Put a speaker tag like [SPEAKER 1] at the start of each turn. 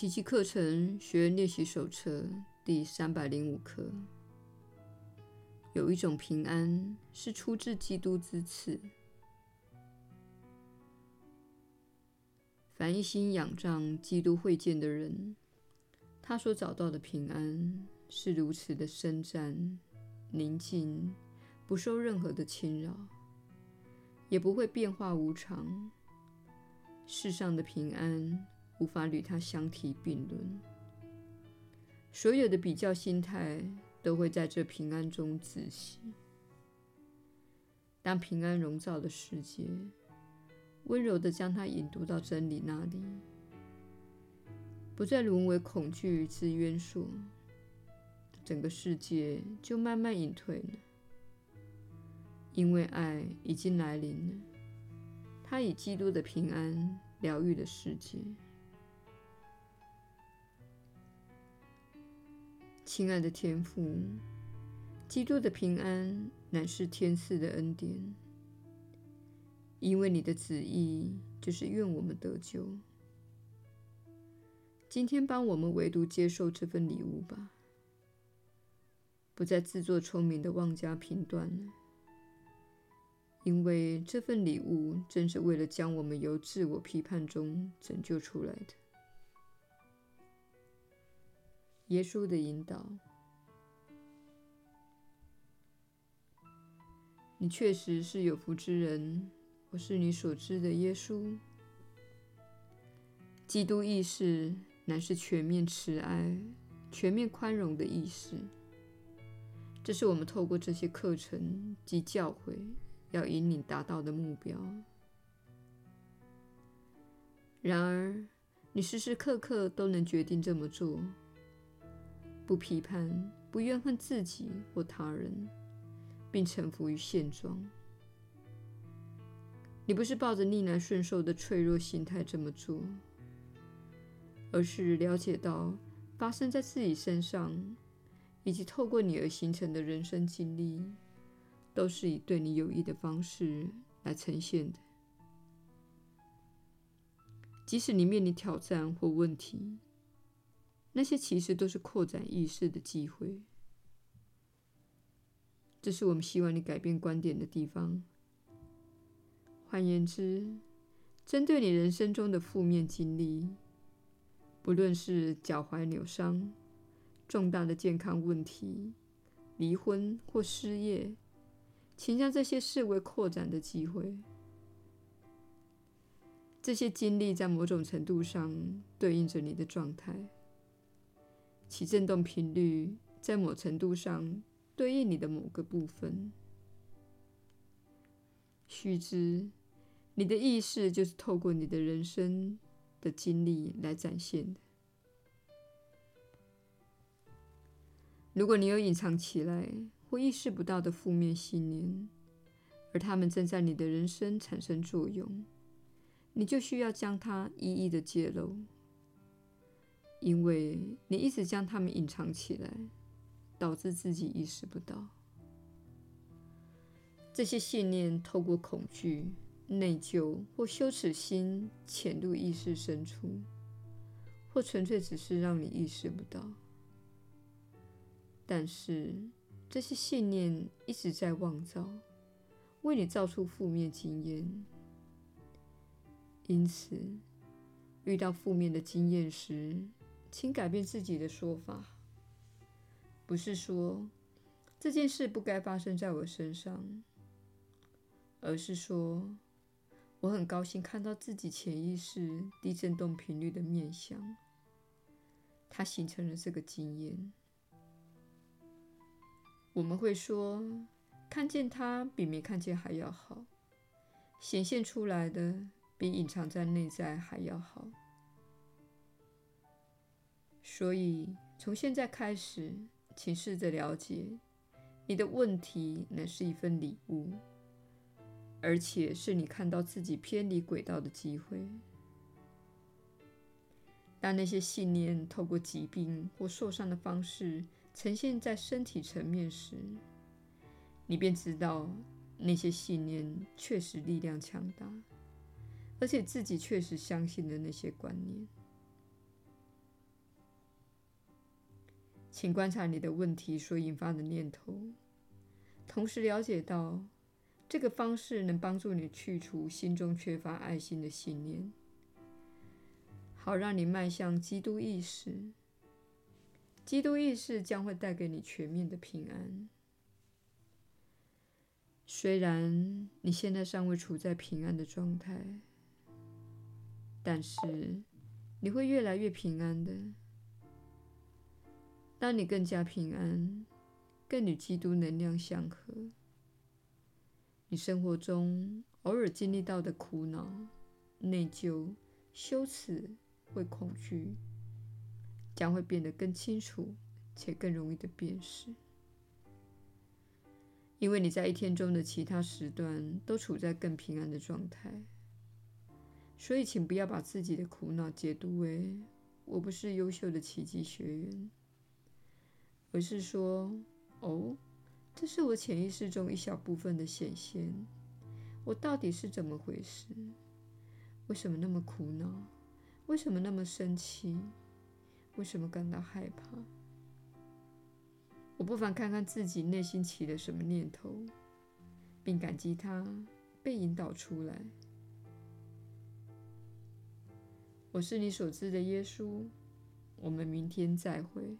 [SPEAKER 1] 奇迹课程学练习手册第三百零五课。有一种平安是出自基督之赐。凡一心仰仗基督会见的人，他所找到的平安是如此的深湛、宁静，不受任何的侵扰，也不会变化无常。世上的平安无法与它相提并论，所有的比较心态都会在这平安中窒息。当平安笼罩的世界温柔地将它引渡到真理那里，不再沦为恐惧之渊索，整个世界就慢慢隐退了，因为爱已经来临了。他以基督的平安疗愈了世界。亲爱的天父，基督的平安乃是天赐的恩典，因为你的旨意就是愿我们得救。今天帮我们唯独接受这份礼物吧，不再自作聪明的妄加评断了。因为这份礼物正是为了将我们由自我批判中拯救出来的。耶稣的引导，你确实是有福之人。我是你所知的耶稣。基督意识乃是全面慈爱、全面宽容的意识。这是我们透过这些课程及教诲。要引领达到的目标。然而，你时时刻刻都能决定这么做，不批判、不怨恨自己或他人，并臣服于现状。你不是抱着逆来顺受的脆弱心态这么做，而是了解到发生在自己身上，以及透过你而形成的人生经历。都是以对你有益的方式来呈现的。即使你面临挑战或问题，那些其实都是扩展意识的机会。这是我们希望你改变观点的地方。换言之，针对你人生中的负面经历，不论是脚踝扭伤、重大的健康问题、离婚或失业。请将这些视为扩展的机会。这些经历在某种程度上对应着你的状态，其振动频率在某程度上对应你的某个部分。须知，你的意识就是透过你的人生的经历来展现的。如果你有隐藏起来，或意识不到的负面信念，而他们正在你的人生产生作用，你就需要将它一一的揭露，因为你一直将它们隐藏起来，导致自己意识不到。这些信念透过恐惧、内疚或羞耻心潜入意识深处，或纯粹只是让你意识不到，但是。这些信念一直在妄造，为你造出负面经验。因此，遇到负面的经验时，请改变自己的说法，不是说这件事不该发生在我身上，而是说我很高兴看到自己潜意识低振动频率的面相，它形成了这个经验。我们会说，看见它比没看见还要好，显现出来的比隐藏在内在还要好。所以，从现在开始，请试着了解，你的问题乃是一份礼物，而且是你看到自己偏离轨道的机会。当那些信念透过疾病或受伤的方式，呈现在身体层面时，你便知道那些信念确实力量强大，而且自己确实相信的那些观念。请观察你的问题所引发的念头，同时了解到这个方式能帮助你去除心中缺乏爱心的信念，好让你迈向基督意识。基督意识将会带给你全面的平安。虽然你现在尚未处在平安的状态，但是你会越来越平安的。当你更加平安，更与基督能量相合，你生活中偶尔经历到的苦恼、内疚、羞耻或恐惧，将会变得更清楚且更容易的辨识，因为你在一天中的其他时段都处在更平安的状态。所以，请不要把自己的苦恼解读为“我不是优秀的奇迹学员”。而是说，哦，这是我潜意识中一小部分的显现。我到底是怎么回事？为什么那么苦恼？为什么那么生气？为什么感到害怕？我不妨看看自己内心起了什么念头，并感激它被引导出来。我是你所知的耶稣。我们明天再会。